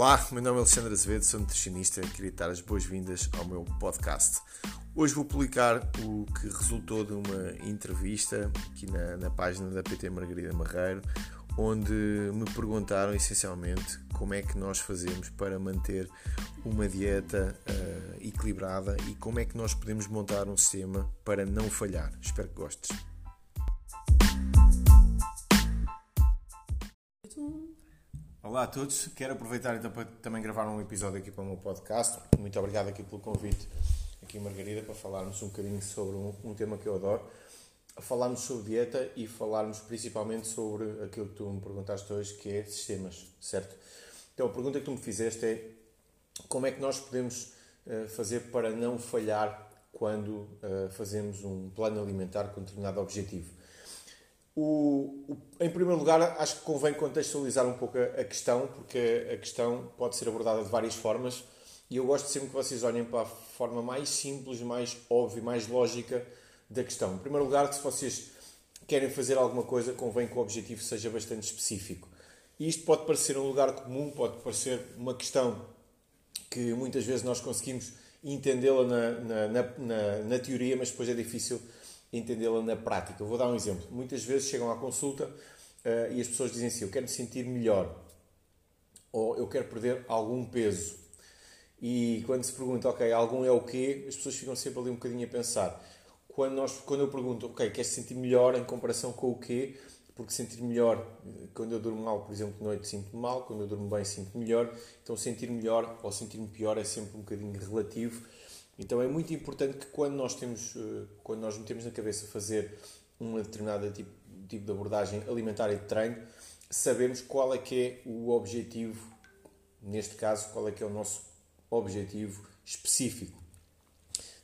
Olá, meu nome é Alexandre Azevedo, sou nutricionista e queria dar as boas-vindas ao meu podcast. Hoje vou publicar o que resultou de uma entrevista aqui na, na página da PT Margarida Marreiro, onde me perguntaram essencialmente como é que nós fazemos para manter uma dieta uh, equilibrada e como é que nós podemos montar um sistema para não falhar. Espero que gostes. Olá a todos, quero aproveitar então para também gravar um episódio aqui para o meu podcast. Muito obrigado aqui pelo convite, aqui Margarida, para falarmos um bocadinho sobre um, um tema que eu adoro. Falarmos sobre dieta e falarmos principalmente sobre aquilo que tu me perguntaste hoje, que é sistemas, certo? Então a pergunta que tu me fizeste é como é que nós podemos uh, fazer para não falhar quando uh, fazemos um plano alimentar com determinado objetivo? O, o, em primeiro lugar, acho que convém contextualizar um pouco a, a, questão, porque a questão pode ser abordada de várias formas e eu gosto sempre que vocês olhem para a forma mais simples, mais óbvia, mais lógica da questão. Em primeiro lugar, se vocês querem fazer alguma coisa, convém que o objetivo seja bastante específico. E isto pode parecer um lugar comum, pode parecer uma questão que muitas vezes nós conseguimos entendê-la na, na, na, na, teoria, mas depois é difícil entendê-la na prática. Eu vou dar um exemplo. Muitas vezes chegam à consulta uh, e as pessoas dizem assim: Eu quero me sentir melhor, ou eu quero perder algum peso. E quando se pergunta, ok, algum é o quê? As pessoas ficam sempre ali um bocadinho a pensar. Quando, nós, quando eu pergunto, ok, quer se sentir melhor em comparação com o quê? Porque sentir melhor, quando eu durmo mal, por exemplo, de noite sinto-me mal, quando eu durmo bem sinto melhor. Então sentir melhor ou sentir-me pior é sempre um bocadinho relativo então é muito importante que quando nós temos, eh, quando nós metemos na cabeça fazer um determinado tipo, tipo de abordagem alimentar e de treino, sabemos qual é que é o objetivo, neste caso, qual é que é o nosso objetivo específico.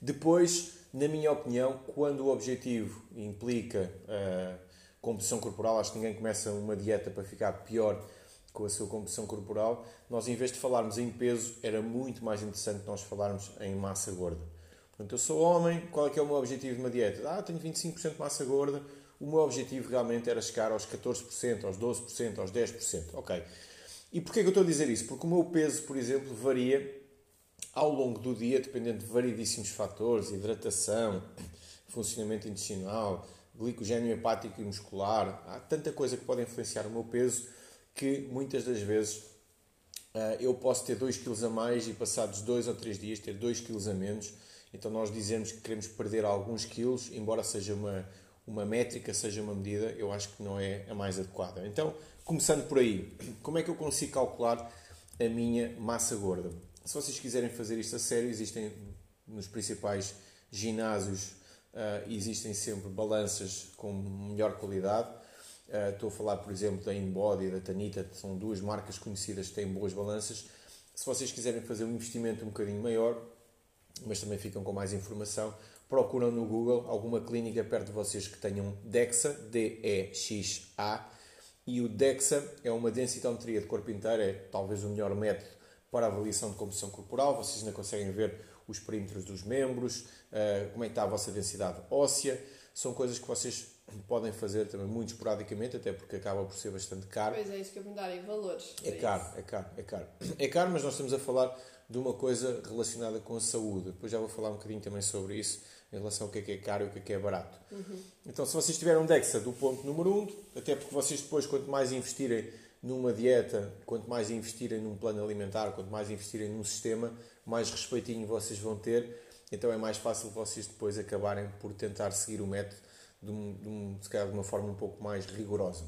Depois, na minha opinião, quando o objetivo implica a eh, composição corporal, acho que ninguém começa uma dieta para ficar pior com a sua composição corporal, nós em vez de falarmos em peso, era muito mais interessante nós falarmos em massa gorda. Portanto, eu sou homem, qual é que é o meu objetivo de uma dieta? Ah, tenho 25% de massa gorda, o meu objetivo realmente era chegar aos 14%, aos 12%, aos 10%. Ok. E porquê que eu estou a dizer isso? Porque o meu peso, por exemplo, varia ao longo do dia, dependendo de variedíssimos fatores, hidratação, funcionamento intestinal, glicogênio hepático e muscular. Há tanta coisa que pode influenciar o meu peso que muitas das vezes uh, eu posso ter 2 kg a mais e passados 2 ou 3 dias ter 2 kg a menos. Então nós dizemos que queremos perder alguns quilos, embora seja uma, uma métrica, seja uma medida, eu acho que não é a mais adequada. Então, começando por aí, como é que eu consigo calcular a minha massa gorda? Se vocês quiserem fazer isto a sério, existem nos principais ginásios, uh, existem sempre balanças com melhor qualidade Uh, estou a falar, por exemplo, da InBody e da Tanita, são duas marcas conhecidas que têm boas balanças. Se vocês quiserem fazer um investimento um bocadinho maior, mas também ficam com mais informação, procuram no Google alguma clínica perto de vocês que tenham DEXA, D-E-X-A, e o DEXA é uma densitometria de corpo inteiro, é talvez o melhor método para avaliação de composição corporal. Vocês ainda conseguem ver os perímetros dos membros, uh, como é que está a vossa densidade óssea. São coisas que vocês podem fazer também muito esporadicamente, até porque acaba por ser bastante caro. Pois é, isso que eu me dar em valores. É caro, é caro, é caro. É caro, mas nós estamos a falar de uma coisa relacionada com a saúde. Depois já vou falar um bocadinho também sobre isso, em relação ao que é que é caro e o que é que é barato. Uhum. Então, se vocês tiverem um DEXA do ponto número 1, um, até porque vocês depois, quanto mais investirem numa dieta, quanto mais investirem num plano alimentar, quanto mais investirem num sistema, mais respeitinho vocês vão ter. Então é mais fácil vocês depois acabarem por tentar seguir o método de, um, de, um, se calhar de uma forma um pouco mais rigorosa.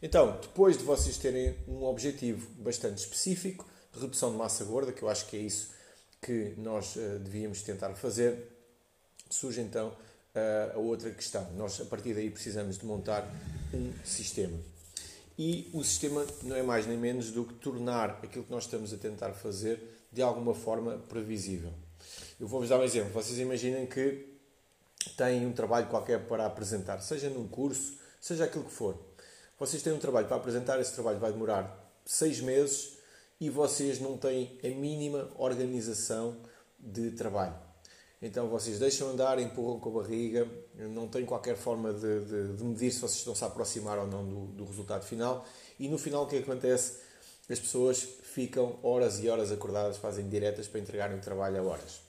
Então, depois de vocês terem um objetivo bastante específico, redução de massa gorda, que eu acho que é isso que nós uh, devíamos tentar fazer, surge então uh, a outra questão. Nós, a partir daí, precisamos de montar um sistema. E o sistema não é mais nem menos do que tornar aquilo que nós estamos a tentar fazer de alguma forma previsível. Eu vou-vos dar um exemplo. Vocês imaginem que têm um trabalho qualquer para apresentar, seja num curso, seja aquilo que for. Vocês têm um trabalho para apresentar, esse trabalho vai demorar seis meses e vocês não têm a mínima organização de trabalho. Então vocês deixam andar, empurram com a barriga, não têm qualquer forma de, de, de medir se vocês estão -se a aproximar ou não do, do, resultado final. E no final o que acontece? as pessoas ficam horas e horas acordadas, fazem diretas para entregarem o trabalho a horas.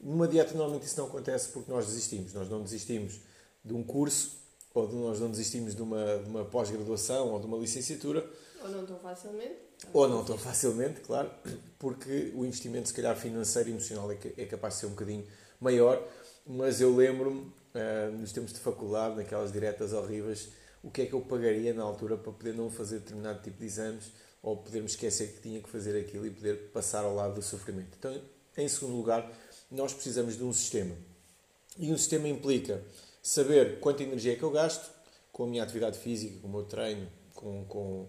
Numa dieta, normalmente isso não acontece porque nós desistimos. Nós não desistimos de um curso, ou de, nós não desistimos de uma, de uma pós-graduação ou de uma licenciatura. Ou não tão facilmente. Ou não tão facilmente, claro, porque o investimento, se calhar, financeiro e emocional é, é capaz de ser um bocadinho maior. Mas eu lembro-me, uh, nos tempos de faculdade, naquelas diretas horríveis, o que é que eu pagaria na altura para poder não fazer determinado tipo de exames ou poder me esquecer que tinha que fazer aquilo e poder passar ao lado do sofrimento. Então, em segundo lugar, nós precisamos de um sistema. E um sistema implica saber quanta energia é que eu gasto com a minha atividade física, com o meu treino, com, com,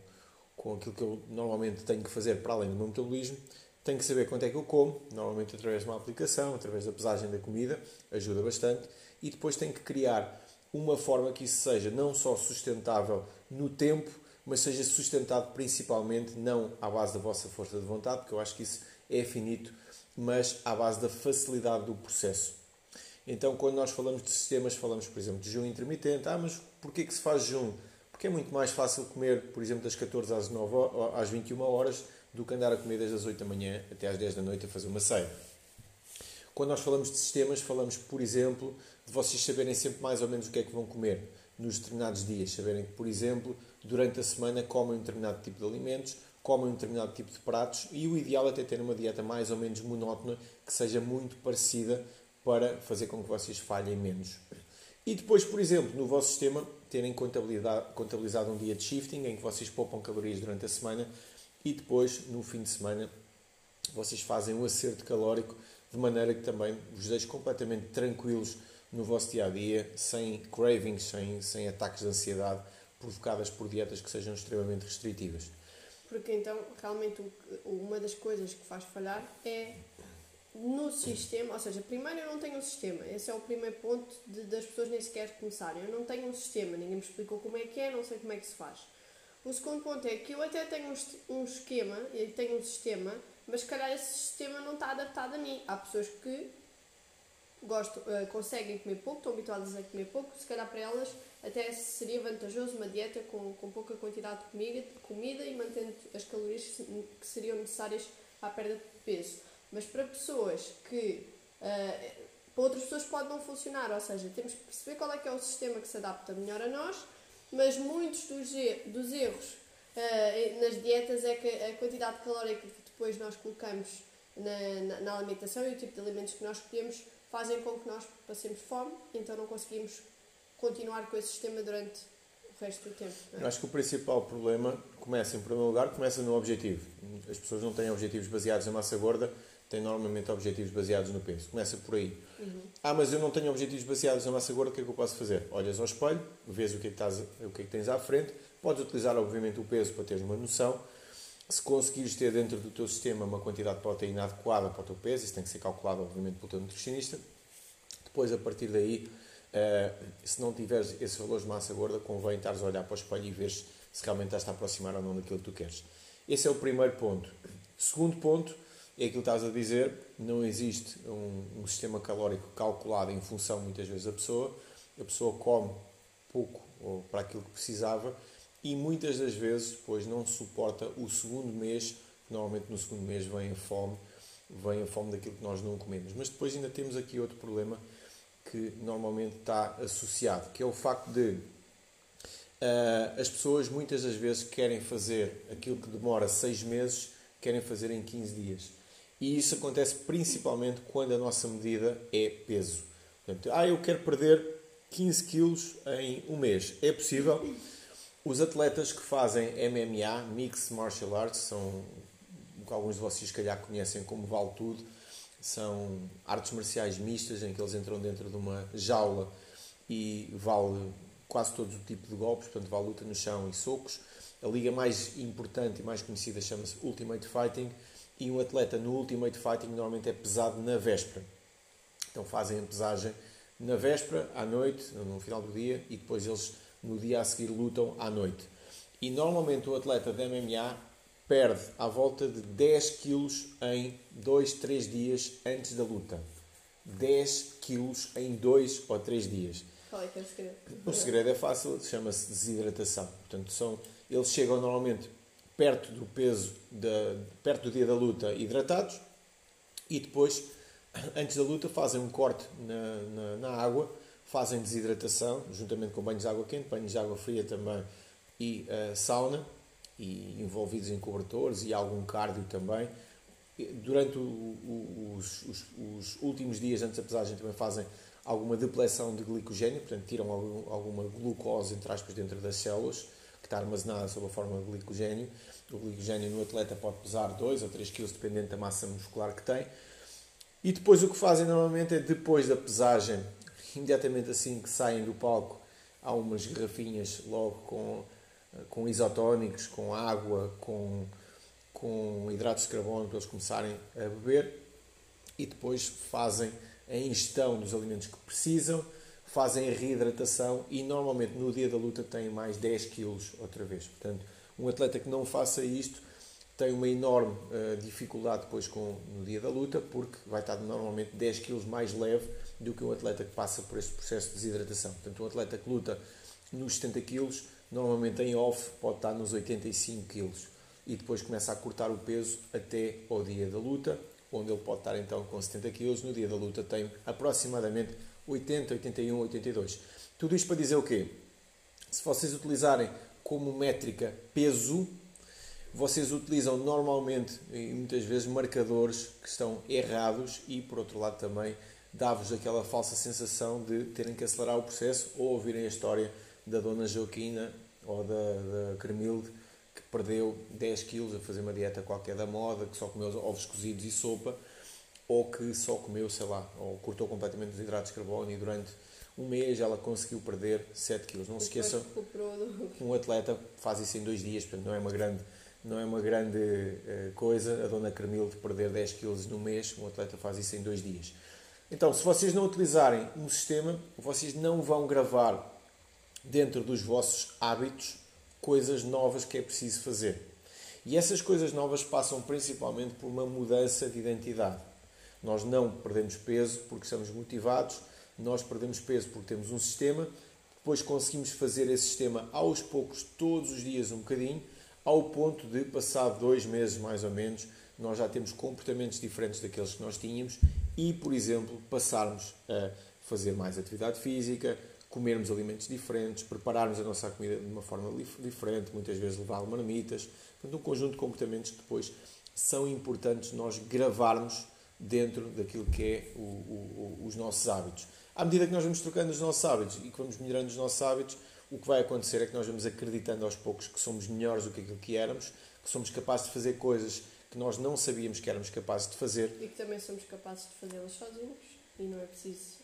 com aquilo que eu normalmente tenho que fazer para além do meu metabolismo. Tenho que saber quanto é que eu como, normalmente através de uma aplicação, através da pesagem da comida, ajuda bastante. E depois tenho que criar uma forma que isso seja não só sustentável no tempo, mas seja sustentado principalmente não à base da vossa força de vontade, porque eu acho que isso é finito, mas à base da facilidade do processo. Então, quando nós falamos de sistemas, falamos, por exemplo, de jejum intermitente. Ah, mas porquê que se faz jejum? Porque é muito mais fácil comer, por exemplo, das 14 às, 9, às 21 horas do que andar a comer desde as 8 da manhã até às 10 da noite a fazer uma ceia. Quando nós falamos de sistemas, falamos, por exemplo, de vocês saberem sempre mais ou menos o que é que vão comer nos determinados dias. Saberem que, por exemplo, durante a semana comem um determinado tipo de alimentos, comem um determinado tipo de pratos e o ideal é até ter uma dieta mais ou menos monótona, que seja muito parecida para fazer com que vocês falhem menos. E depois, por exemplo, no vosso sistema, terem contabilizado um dia de shifting em que vocês poupam calorias durante a semana e depois, no fim de semana, vocês fazem um acerto calórico de maneira que também vos deixe completamente tranquilos no vosso dia a dia, sem cravings, sem, sem ataques de ansiedade provocadas por dietas que sejam extremamente restritivas. Porque então, realmente, uma das coisas que faz falhar é no sistema, ou seja, primeiro eu não tenho um sistema, esse é o primeiro ponto de, das pessoas nem sequer começarem. Eu não tenho um sistema, ninguém me explicou como é que é, não sei como é que se faz. O segundo ponto é que eu até tenho um esquema, e tenho um sistema, mas se calhar esse sistema não está adaptado a mim. Há pessoas que gostam, uh, conseguem comer pouco, estão habituadas a comer pouco, se calhar para elas até seria vantajoso uma dieta com, com pouca quantidade de comida, de comida e mantendo as calorias que seriam necessárias à perda de peso. Mas para pessoas que. Uh, para outras pessoas pode não funcionar, ou seja, temos que perceber qual é que é o sistema que se adapta melhor a nós, mas muitos dos, dos erros uh, nas dietas é que a quantidade calórica que depois nós colocamos na, na, na alimentação e o tipo de alimentos que nós escolhemos fazem com que nós passemos fome, então não conseguimos continuar com esse sistema durante o resto do tempo. É? Acho que o principal problema começa, em primeiro lugar, começa no objetivo. As pessoas não têm objetivos baseados na massa gorda, têm normalmente objetivos baseados no peso. Começa por aí. Uhum. Ah, mas eu não tenho objetivos baseados na massa gorda, o que é que eu posso fazer? Olhas ao espelho, vês o que é que, estás, o que, é que tens à frente, podes utilizar, obviamente, o peso para teres uma noção. Se conseguires ter dentro do teu sistema uma quantidade de proteína adequada para o teu peso, isso tem que ser calculado, obviamente, pelo teu nutricionista. Depois, a partir daí, Uh, se não tiveres esses valores de massa gorda, convém estares a olhar para o espelho e ver se realmente estás a aproximar ou não daquilo que tu queres. Esse é o primeiro ponto. Segundo ponto é aquilo que estás a dizer: não existe um, um sistema calórico calculado em função, muitas vezes, da pessoa. A pessoa come pouco ou para aquilo que precisava e muitas das vezes depois não suporta o segundo mês, normalmente no segundo mês vem a fome, vem a fome daquilo que nós não comemos. Mas depois ainda temos aqui outro problema que normalmente está associado, que é o facto de uh, as pessoas muitas das vezes querem fazer aquilo que demora seis meses, querem fazer em 15 dias. E isso acontece principalmente quando a nossa medida é peso. Portanto, ah, eu quero perder 15 quilos em um mês. É possível. Os atletas que fazem MMA, Mixed Martial Arts, são alguns de vocês, se calhar, conhecem como Vale Tudo são artes marciais mistas em que eles entram dentro de uma jaula e vale quase todo o tipo de golpes, portanto vale luta no chão e socos. A liga mais importante e mais conhecida chama-se Ultimate Fighting e um atleta no Ultimate Fighting normalmente é pesado na véspera. Então fazem a pesagem na véspera, à noite, no final do dia e depois eles no dia a seguir lutam à noite. E normalmente o atleta de MMA perde à volta de 10 quilos em 2, 3 dias antes da luta. 10 quilos em 2 ou 3 dias. Qual é que é o segredo? O segredo é fácil, chama-se desidratação. Portanto, são, eles chegam normalmente perto do peso, da, perto do dia da luta, hidratados, e depois, antes da luta, fazem um corte na, na, na água, fazem desidratação, juntamente com banhos de água quente, banhos de água fria também e uh, sauna, e envolvidos em cobertores e algum cardio também. Durante o, o, os, os, os, últimos dias antes da pesagem também fazem alguma depleção de glicogênio, portanto tiram algum, alguma glucose entre aspas dentro das células que está armazenada sob a forma de glicogênio. O glicogênio no atleta pode pesar 2 ou 3 kg, dependendo da massa muscular que tem. E depois o que fazem normalmente é depois da pesagem, imediatamente assim que saem do palco, há umas garrafinhas logo com com isotónicos, com água, com, com hidratos de carbono para eles começarem a beber e depois fazem a ingestão dos alimentos que precisam, fazem a reidratação e normalmente no dia da luta têm mais 10 quilos outra vez. Portanto, um atleta que não faça isto tem uma enorme uh, dificuldade depois com, no dia da luta porque vai estar normalmente 10 quilos mais leve do que um atleta que passa por este processo de desidratação. Portanto, um atleta que luta nos 70 quilos normalmente em off pode estar nos 85 kg e depois começa a cortar o peso até ao dia da luta, onde ele pode estar então com 70 kg, no dia da luta tem aproximadamente 80, 81, 82. Tudo isto para dizer o quê? Se vocês utilizarem como métrica peso, vocês utilizam normalmente e muitas vezes marcadores que estão errados e por outro lado também dá-vos aquela falsa sensação de terem que acelerar o processo ou ouvirem a história da Dona Joaquina ou da, da Cremilde que perdeu 10 quilos a fazer uma dieta qualquer da moda, que só comeu ovos cozidos e sopa, ou que só comeu, sei lá, ou cortou completamente os hidratos de carbono e durante um mês ela conseguiu perder 7 quilos. Não se esqueçam, um atleta faz isso em dois dias, portanto não é uma grande, não é uma grande uh, coisa a Dona Cremilde perder 10 quilos no mês, um atleta faz isso em dois dias. Então, se vocês não utilizarem um sistema, vocês não vão gravar dentro dos vossos hábitos coisas novas que é preciso fazer. E essas coisas novas passam principalmente por uma mudança de identidade. Nós não perdemos peso porque estamos motivados, nós perdemos peso porque temos um sistema, depois conseguimos fazer esse sistema aos poucos, todos os dias um bocadinho, ao ponto de, passado dois meses mais ou menos, nós já temos comportamentos diferentes daqueles que nós tínhamos e, por exemplo, passarmos a fazer mais atividade física, comermos alimentos diferentes, prepararmos a nossa comida de uma forma diferente, muitas vezes levar marmitas. Portanto, um conjunto de comportamentos que depois são importantes nós gravarmos dentro daquilo que é o, o, os nossos hábitos. À medida que nós vamos trocando os nossos hábitos e que vamos melhorando os nossos hábitos, o que vai acontecer é que nós vamos acreditando aos poucos que somos melhores do que aquilo que éramos, que somos capazes de fazer coisas que nós não sabíamos que éramos capazes de fazer. E que também somos capazes de fazê-las sozinhos e não é preciso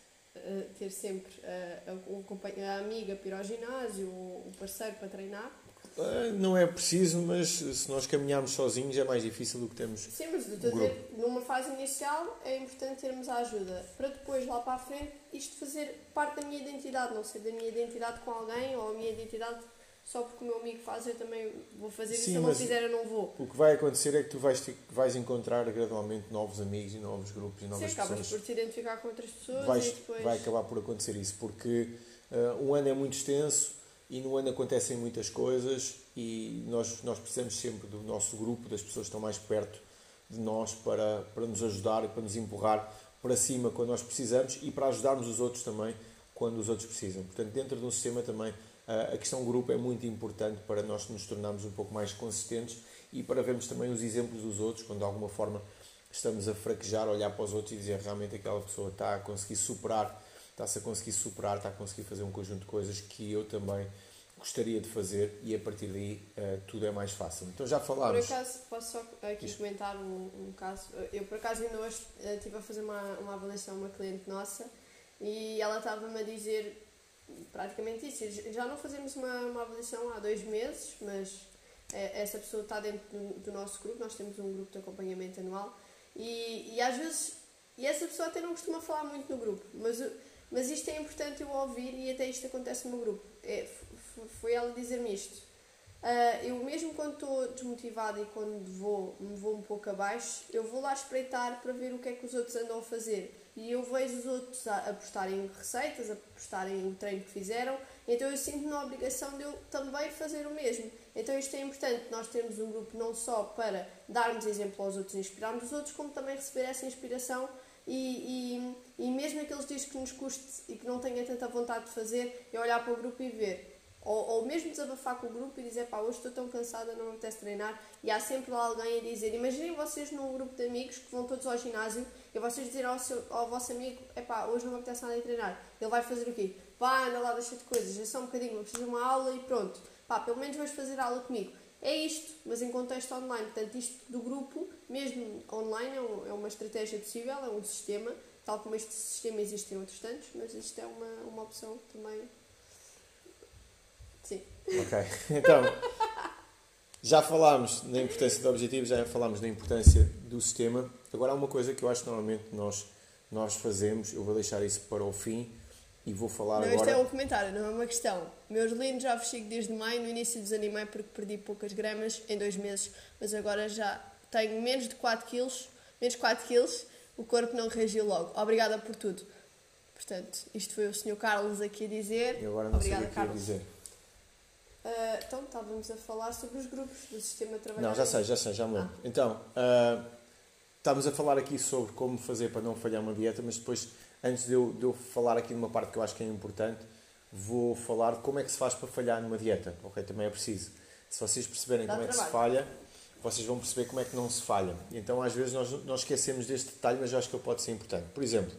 ter sempre a, a, a, amiga para ir ao ginásio, o parceiro para treinar. Uh, não é preciso, mas se nós caminharmos sozinhos é mais difícil do que temos. Sim, mas estou a dizer, numa fase inicial é importante termos a ajuda para depois lá para a frente isto fazer parte da minha identidade, não ser da minha identidade com alguém ou a minha identidade só porque o meu amigo faz, eu também vou fazer Sim, e se eu não fizer, eu não vou. O que vai acontecer é que tu vais, vais encontrar gradualmente novos amigos e novos grupos e novas Sim, pessoas. acabas por te identificar com outras pessoas vais, e depois... Vai acabar por acontecer isso, porque uh, um ano é muito extenso e no ano acontecem muitas coisas e nós, nós precisamos sempre do nosso grupo, das pessoas que estão mais perto de nós para, para nos ajudar e para nos empurrar para cima quando nós precisamos e para ajudarmos os outros também quando os outros precisam. Portanto, dentro de um sistema também a questão grupo é muito importante para nós nos tornarmos um pouco mais consistentes e para vermos também os exemplos dos outros, quando de alguma forma estamos a fraquejar, olhar para os outros e dizer realmente aquela pessoa está a conseguir superar, está-se a conseguir superar, está a conseguir fazer um conjunto de coisas que eu também gostaria de fazer e a partir daí uh, tudo é mais fácil. Então já falámos. Por acaso, posso só aqui Isto. comentar um, um, caso. Eu por acaso ainda hoje uh, estive a fazer uma, uma avaliação a uma cliente nossa e ela estava-me a dizer praticamente isso. Já não fazemos uma, uma avaliação há dois meses, mas é, essa pessoa está dentro do, do, nosso grupo, nós temos um grupo de acompanhamento anual e, e às vezes, e essa pessoa até não costuma falar muito no grupo, mas, mas isto é importante eu ouvir e até isto acontece no meu grupo. É, foi ela dizer-me isto. Uh, eu mesmo quando estou desmotivada e quando vou, me vou um pouco abaixo, eu vou lá espreitar para ver o que é que os outros andam a fazer e eu vejo os outros a, a postarem receitas, a postarem o treino que fizeram então eu sinto na obrigação de eu também fazer o mesmo. Então isto é importante, nós termos um grupo não só para darmos exemplo aos outros e inspirarmos os outros, como também receber essa inspiração e, e, e mesmo aqueles dias que nos custe e que não tenha tanta vontade de fazer, é olhar para o grupo e ver ou, ou mesmo desabafar com o grupo e dizer, pá, hoje estou tão cansada, não me apetece treinar. E há sempre lá alguém a dizer, imaginem vocês num grupo de amigos que vão todos ao ginásio e vocês dizerem ao, seu, ao vosso amigo, é pá, hoje não me apetece nada de treinar. Ele vai fazer o quê? Pá, anda lá, deixa de coisas, é só um bocadinho, vou fazer uma aula e pronto. Pá, pelo menos vais fazer aula comigo. É isto, mas em contexto online. Portanto, isto do grupo, mesmo online, é, um, é uma estratégia possível, é um sistema. Tal como este sistema existe em outros tantos, mas isto é uma, uma opção também. Sim. Ok, então já falámos da importância do objetivo, já falámos da importância do sistema. Agora há uma coisa que eu acho que normalmente nós, nós fazemos, eu vou deixar isso para o fim e vou falar não, agora. Isto é um comentário, não é uma questão. Meus lindos já vos sigo desde maio, no início desanimei porque perdi poucas gramas em dois meses, mas agora já tenho menos de 4 quilos, menos 4 quilos, o corpo não reagiu logo. Obrigada por tudo. Portanto, isto foi o Sr. Carlos aqui a dizer. E agora não Obrigada, sei o que Carlos. dizer. Uh, então, estávamos a falar sobre os grupos do sistema de trabalho. Não, já sei, já sei, já me lembro. Ah. Então, uh, estávamos a falar aqui sobre como fazer para não falhar uma dieta, mas depois, antes de eu, de eu falar aqui de uma parte que eu acho que é importante, vou falar de como é que se faz para falhar numa dieta. Ok, também é preciso. Se vocês perceberem Dá como trabalho. é que se falha, vocês vão perceber como é que não se falha. Então, às vezes, nós, nós esquecemos deste detalhe, mas eu acho que ele pode ser importante. Por exemplo,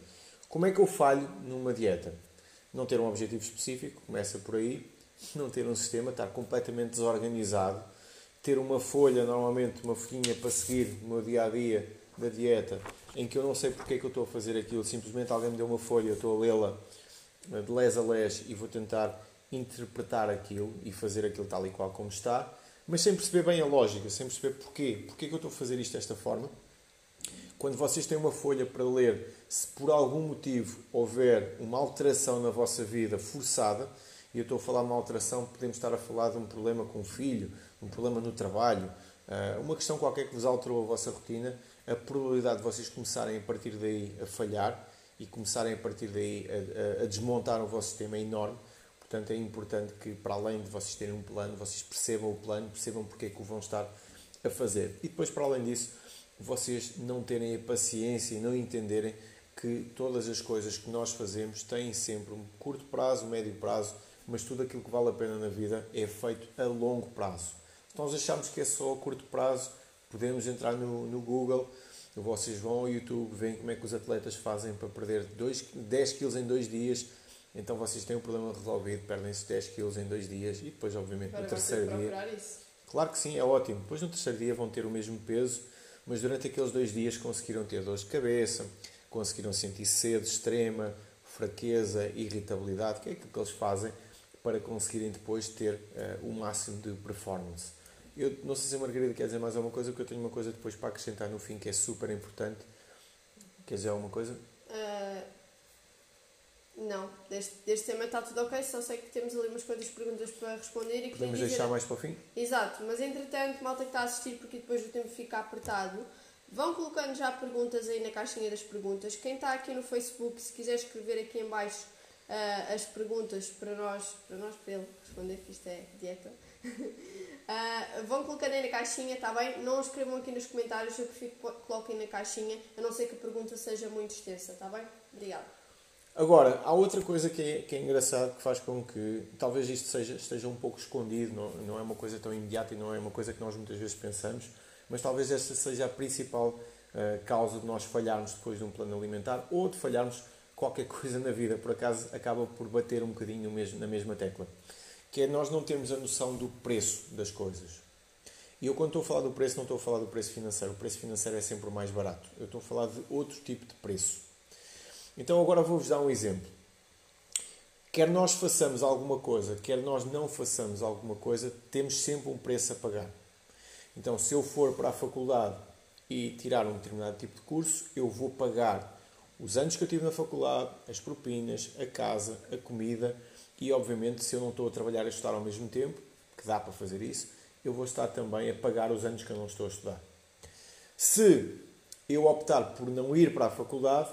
como é que eu falho numa dieta? Não ter um objetivo específico, começa por aí não ter um sistema, estar completamente desorganizado, ter uma folha, normalmente uma folhinha para seguir o meu dia a dia da dieta, em que eu não sei porque é que eu estou a fazer aquilo, simplesmente alguém me deu uma folha, eu estou a lê-la eh, de les a les e vou tentar interpretar aquilo e fazer aquilo tal e qual como está, mas sem perceber bem a lógica, sem perceber porquê, porquê é que eu estou a fazer isto desta forma. Quando vocês têm uma folha para ler, se por algum motivo houver uma alteração na vossa vida forçada, e eu estou a falar uma alteração, podemos estar a falar de um problema com o filho, um problema no trabalho, eh, uma questão qualquer que vos alterou a vossa rotina, a probabilidade de vocês começarem a partir daí a falhar e começarem a partir daí a, a, a desmontar o vosso sistema é enorme. Portanto, é importante que, para além de vocês terem um plano, vocês percebam o plano, percebam porque é que o vão estar a fazer. E depois, para além disso, vocês não terem a paciência e não entenderem que todas as coisas que nós fazemos têm sempre um curto prazo, um médio prazo mas tudo aquilo que vale a pena na vida é feito a longo prazo. Se nós achamos que é só a curto prazo, podemos entrar no, no Google, vocês vão ao YouTube, veem como é que os atletas fazem para perder 2, 10 quilos em 2 dias, então vocês têm um problema resolvido, perdem-se 10 quilos em 2 dias e depois, obviamente, Para no terceiro dia. Isso. Claro que sim, é ótimo. Depois, no terceiro dia, vão ter o mesmo peso, mas durante aqueles dois dias conseguiram ter dores de cabeça, conseguiram sentir sede extrema, fraqueza, irritabilidade, que é aquilo que eles fazem para conseguirem depois ter uh, o máximo de performance. Eu não sei se a Margarida quer dizer mais alguma coisa, porque eu tenho uma coisa depois para acrescentar no fim que é super importante. Quer dizer alguma coisa? Uh, não, deste, deste tema está tudo ok, só sei que temos ali umas coisas, perguntas para responder e Podemos deixar dizer... mais para o fim? Exato, mas entretanto, malta que está a assistir, porque depois o tempo fica apertado, vão colocando já perguntas aí na caixinha das perguntas. Quem está aqui no Facebook, se quiser escrever aqui em baixo uh, as perguntas para nós, para nós, para ele responder, que isto é dieta. Uh, vão colocando aí na caixinha, está bem? Não escrevam aqui nos comentários, eu prefiro que coloquem na caixinha, a não ser que a pergunta seja muito extensa, está bem? Obrigada. Agora, há outra coisa que é, que é engraçado que faz com que talvez isto seja, esteja um pouco escondido, não, não é uma coisa tão imediata e não é uma coisa que nós muitas vezes pensamos, mas talvez esta seja a principal uh, causa de nós falharmos depois de um plano alimentar ou de falharmos qualquer coisa na vida, por acaso acaba por bater um bocadinho mesmo na mesma tecla. Que é nós não temos a noção do preço das coisas. E eu quando estou a falar do preço, não estou a falar do preço financeiro. O preço financeiro é sempre o mais barato. Eu estou a falar de outro tipo de preço. Então agora vou-vos dar um exemplo. Quer nós façamos alguma coisa, quer nós não façamos alguma coisa, temos sempre um preço a pagar. Então, se eu for para a faculdade e tirar um determinado tipo de curso, eu vou pagar os anos que eu tive na faculdade, as propinas, a casa, a comida e, obviamente, se eu não estou a trabalhar e a estudar ao mesmo tempo, que dá para fazer isso, eu vou estar também a pagar os anos que eu não estou a estudar. Se eu optar por não ir para a faculdade,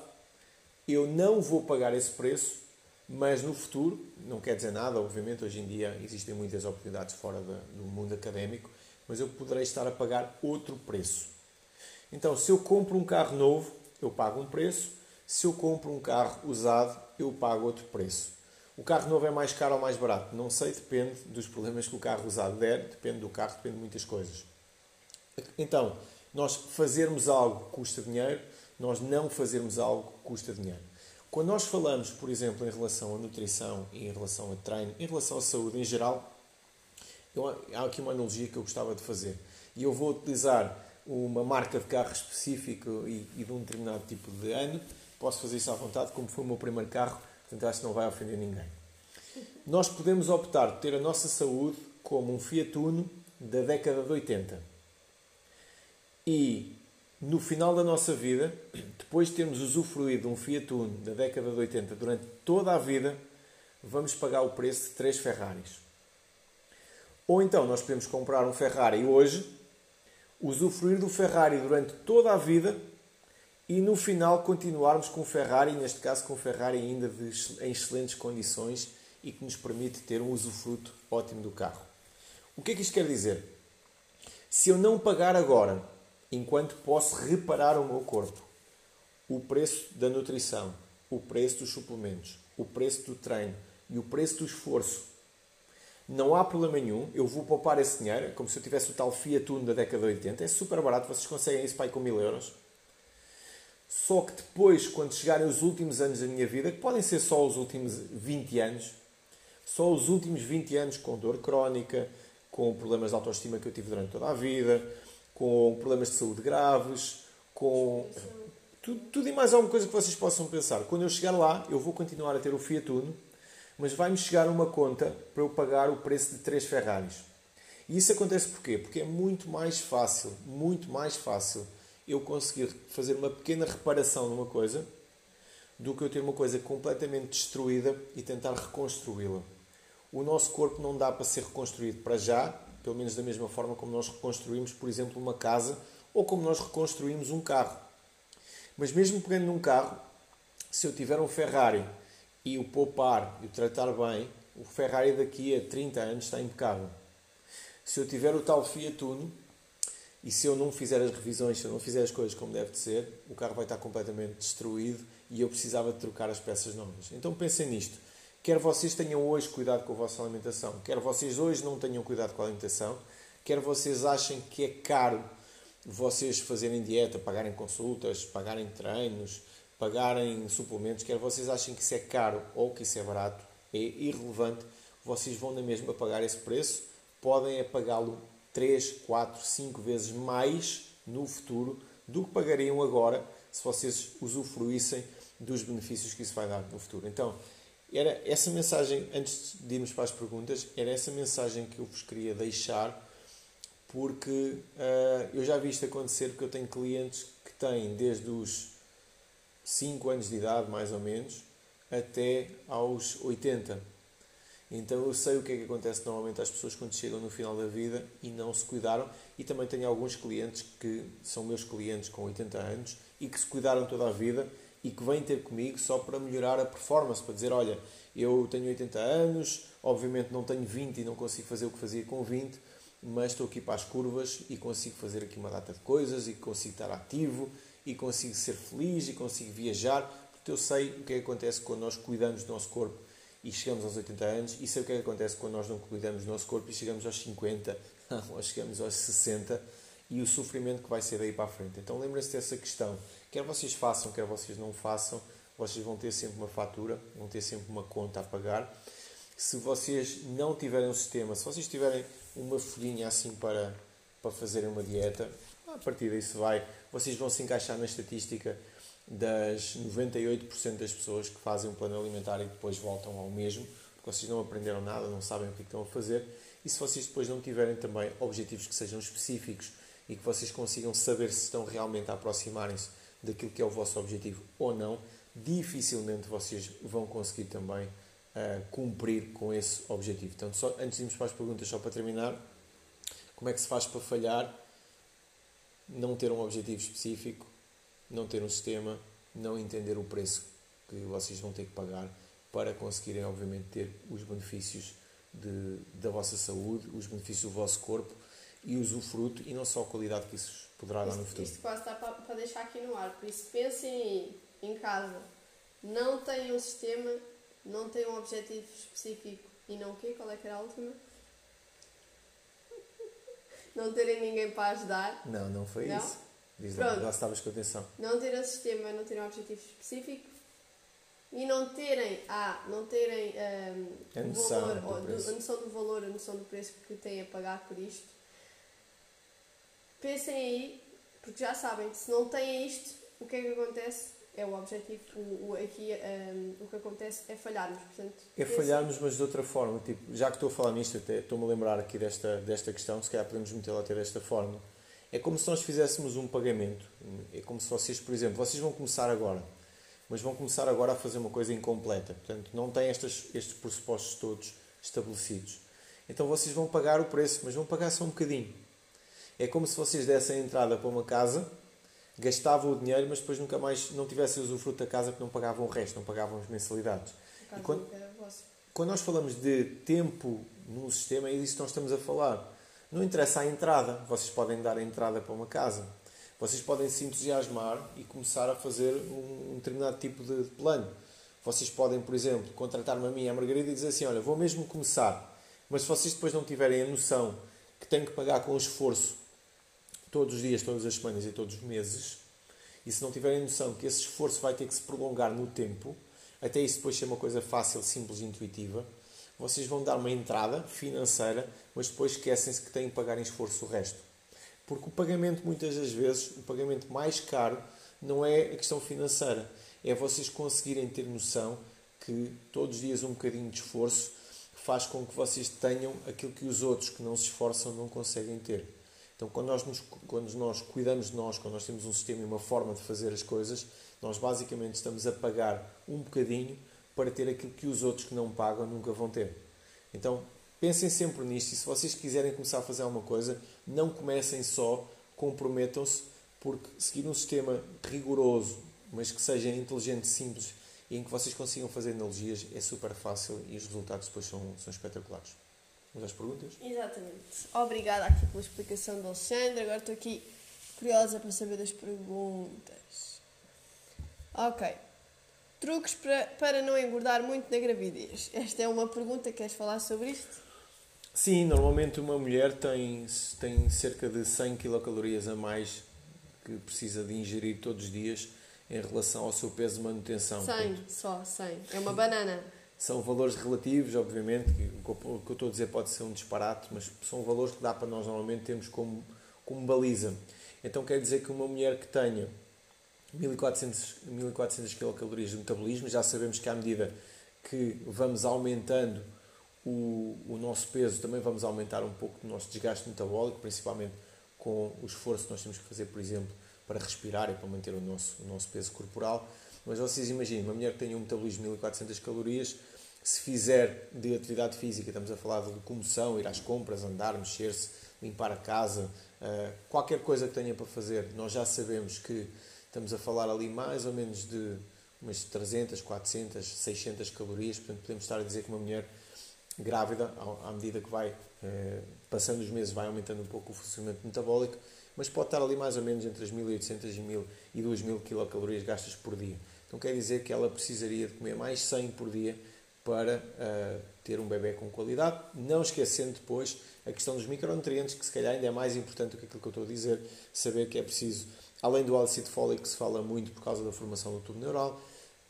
eu não vou pagar esse preço, Mas no futuro, não quer dizer nada, obviamente, hoje em dia existem muitas oportunidades fora do mundo académico, mas eu poderei estar a pagar outro preço. Então, se eu compro um carro novo, eu pago um preço, se eu compro um carro usado, eu pago outro preço. O carro novo é mais caro ou mais barato? Não sei, depende dos problemas que o carro usado der, depende do carro, depende de muitas coisas. Então, nós fazermos algo custa dinheiro, nós não fazermos algo custa dinheiro. Quando nós falamos, por exemplo, em relação à nutrição e em relação a treino, em relação à saúde em geral, eu, há aqui uma analogia que eu gostava de fazer. E eu vou utilizar uma marca de carro específico e, e de um determinado tipo de ano. Posso fazer isso à vontade, como foi o meu primeiro carro, portanto acho que não vai ofender ninguém. Nós podemos optar por ter a nossa saúde como um Fiat Uno da década de 80. E no final da nossa vida, depois de termos usufruído um Fiat Uno da década de 80 durante toda a vida, vamos pagar o preço de três Ferraris. Ou então nós podemos comprar um Ferrari hoje, usufruir do Ferrari durante toda a vida e no final continuarmos com o Ferrari, neste caso com o Ferrari ainda em excelentes condições e que nos permite ter um usufruto ótimo do carro. O que é que isto quer dizer? Se eu não pagar agora, enquanto posso reparar o meu corpo, o preço da nutrição, o preço dos suplementos, o preço do treino e o preço do esforço não há problema nenhum, eu vou poupar esse dinheiro, como se eu tivesse o tal Fiat Uno da década de 80, é super barato, vocês conseguem isso para aí com mil euros. Só que depois, quando chegarem os últimos anos da minha vida, que podem ser só os últimos 20 anos, só os últimos 20 anos com dor crónica, com problemas de autoestima que eu tive durante toda a vida, com problemas de saúde graves, com tudo, tudo e mais alguma coisa que vocês possam pensar. Quando eu chegar lá, eu vou continuar a ter o Fiat Uno, mas vai-me chegar uma conta para eu pagar o preço de três Ferraris. E isso acontece porquê? Porque é muito mais fácil, muito mais fácil eu conseguir fazer uma pequena reparação numa coisa do que eu ter uma coisa completamente destruída e tentar reconstruí-la. O nosso corpo não dá para ser reconstruído para já, pelo menos da mesma forma como nós reconstruímos, por exemplo, uma casa ou como nós reconstruímos um carro. Mas mesmo pegando num carro, se eu tiver um Ferrari e o poupar e o tratar bem, o Ferrari daqui a 30 anos está impecável. Se eu tiver o tal Fiat Uno e se eu não fizer as revisões, se eu não fizer as coisas como deve de ser, o carro vai estar completamente destruído e eu precisava de trocar as peças novas. Então pensem nisto. Quer vocês tenham hoje cuidado com a vossa alimentação, quer vocês hoje não tenham cuidado com a alimentação, quer vocês achem que é caro vocês fazerem dieta, pagarem consultas, pagarem treinos, pagarem suplementos, quer vocês achem que isso é caro ou que isso é barato, é irrelevante, vocês vão na mesma pagar esse preço, podem é pagá-lo 3, 4, 5 vezes mais no futuro do que pagariam agora se vocês usufruíssem dos benefícios que isso vai dar no futuro. Então, era essa mensagem, antes de irmos para as perguntas, era essa mensagem que eu vos queria deixar, porque uh, eu já vi isto acontecer, porque eu tenho clientes que têm desde os 5 anos de idade, mais ou menos, até aos 80. Então eu sei o que é que acontece normalmente às pessoas quando chegam no final da vida e não se cuidaram. E também tenho alguns clientes que são meus clientes com 80 anos e que se cuidaram toda a vida e que vêm ter comigo só para melhorar a performance, para dizer, olha, eu tenho 80 anos, obviamente não tenho 20 e não consigo fazer o que fazia com 20, mas estou aqui para as curvas e consigo fazer aqui uma data de coisas e consigo estar ativo e consigo ser feliz e consigo viajar, porque eu sei o que é que acontece quando nós cuidamos do nosso corpo e chegamos aos 80 anos e sei o que é que acontece quando nós não cuidamos do nosso corpo e chegamos aos 50 ou chegamos aos 60 e o sofrimento que vai ser daí para a frente. Então lembrem-se dessa questão. Quer vocês façam, quer vocês não façam, vocês vão ter sempre uma fatura, vão ter sempre uma conta a pagar. Se vocês não tiverem um sistema, se vocês tiverem uma folhinha assim para, para fazerem uma dieta, a partir disso vai, vocês vão se encaixar na estatística das 98% das pessoas que fazem um plano alimentar e depois voltam ao mesmo, porque vocês não aprenderam nada, não sabem o que estão a fazer. E se vocês depois não tiverem também objetivos que sejam específicos e que vocês consigam saber se estão realmente a aproximarem-se daquilo que é o vosso objetivo ou não, dificilmente vocês vão conseguir também uh, cumprir com esse objetivo. Então, só, antes de irmos para as perguntas, só para terminar, como é que se faz para falhar? não ter um objetivo específico, não ter um sistema, não entender o preço que vocês vão ter que pagar para conseguirem, obviamente, ter os benefícios de, da vossa saúde, os benefícios do vosso corpo e usufruto e não só a qualidade que isso poderá dar isto, no futuro. Isto quase está para, para deixar aqui no ar, por isso pensem em casa. Não têm um sistema, não têm um objetivo específico e não o quê? Qual é que era a última? não terem ninguém para ajudar. Não, não foi Não? isso. Diz Pronto. lá, lá estavas com atenção. não terem um sistema, não terem um objetivo específico e não terem, ah, não terem ahm, A o noção valor, do ou do- a noção do valor, a noção do preço que têm a pagar por isto. Pensem aí, porque já sabem, se não têm isto, o que é que acontece? É o objetivo, o, o- aqui ahm, o que acontece é falharmos. Portanto, É falharmos, mas de outra forma. Tipo, já que estou a falar nisto, até estou-me a lembrar aqui desta, desta questão, se calhar podemos metê-la até desta forma. É como se nós fizéssemos um pagamento. É como se vocês, por exemplo, vocês vão começar agora, mas vão começar agora a fazer uma coisa incompleta. Portanto, não têm estes, estes pressupostos todos estabelecidos. Então vocês vão pagar o preço, mas vão pagar só um bocadinho. É como se vocês dessem a entrada para uma casa, gastavam o dinheiro, mas depois nunca mais não tivessem usufruto da casa porque não pagavam o resto, não pagavam as mensalidades. quando-. Quando nós falamos de tempo no sistema, é disso que nós estamos a falar. Não interessa a entrada. Vocês podem dar a entrada para uma casa. Vocês podem se entusiasmar e começar a fazer um, determinado tipo de plano. Vocês podem, por exemplo, contratar-me a mim a Margarida e dizer assim: Olha, vou mesmo começar. Mas se vocês depois não tiverem a noção que têm que pagar com esforço todos os dias, todas as semanas e todos os meses, e se não tiverem noção que esse esforço vai ter que se prolongar no tempo, até isso depois ser uma coisa fácil, simples e intuitiva, vocês vão dar uma entrada financeira, mas depois esquecem-se que têm que pagar em esforço o resto. Porque o pagamento, muitas das vezes, o pagamento mais caro não é a questão financeira, é vocês conseguirem ter noção que todos os dias um bocadinho de esforço faz com que vocês tenham aquilo que os outros que não se esforçam não conseguem ter. Então, quando nós, nos, quando nós cuidamos de nós, quando nós temos um sistema e uma forma de fazer as coisas, nós basicamente estamos a pagar um bocadinho para ter aquilo que os outros que não pagam nunca vão ter. Então, pensem sempre nisto e se vocês quiserem começar a fazer alguma coisa, não comecem só, comprometam-se, porque seguir um sistema rigoroso, mas que seja inteligente, simples e em que vocês consigam fazer analogias é super fácil e os resultados depois são, são espetaculares. Vamos às perguntas? Exatamente. Obrigada aqui pela explicação do Alexandre. Agora estou aqui curiosa para saber das perguntas. Ok. Truques para, para não engordar muito na gravidez. Esta é uma pergunta. Queres falar sobre isto? Sim, normalmente uma mulher tem, tem cerca de 100 quilocalorias a mais que precisa de ingerir todos os dias em relação ao seu peso de manutenção. 100, só 100. É uma banana. São valores relativos, obviamente, que o que eu estou a dizer pode ser um disparate, mas são valores que dá para nós normalmente termos como, como baliza. Então quer dizer que uma mulher que tenha 1400, 1400 quilocalorias de metabolismo, já sabemos que à medida que vamos aumentando o, o nosso peso, também vamos aumentar um pouco do nosso desgaste metabólico, principalmente com o esforço que nós temos que fazer, por exemplo, para respirar e para manter o nosso, o nosso peso corporal. Mas vocês imaginem, uma mulher que tenha um metabolismo de 1400 calorias, se fizer de atividade física, estamos a falar de locomoção, ir às compras, andar, mexer-se, limpar a casa, uh, qualquer coisa que tenha para fazer, nós já sabemos que estamos a falar ali mais ou menos de umas 300, 400, 600 calorias, portanto podemos estar a dizer que uma mulher grávida, à medida que vai uh, passando os meses, vai aumentando um pouco o funcionamento metabólico, mas pode estar ali mais ou menos entre as 1800 e, 1000, e 2000 quilocalorias gastas por dia. Então quer dizer que ela precisaria de comer mais 100 por dia para uh, ter um bebê com qualidade, não esquecendo depois a questão dos micronutrientes, que se calhar ainda é mais importante do que aquilo que eu estou a dizer, saber que é preciso, além do ácido fólico que se fala muito por causa da formação do tubo neural,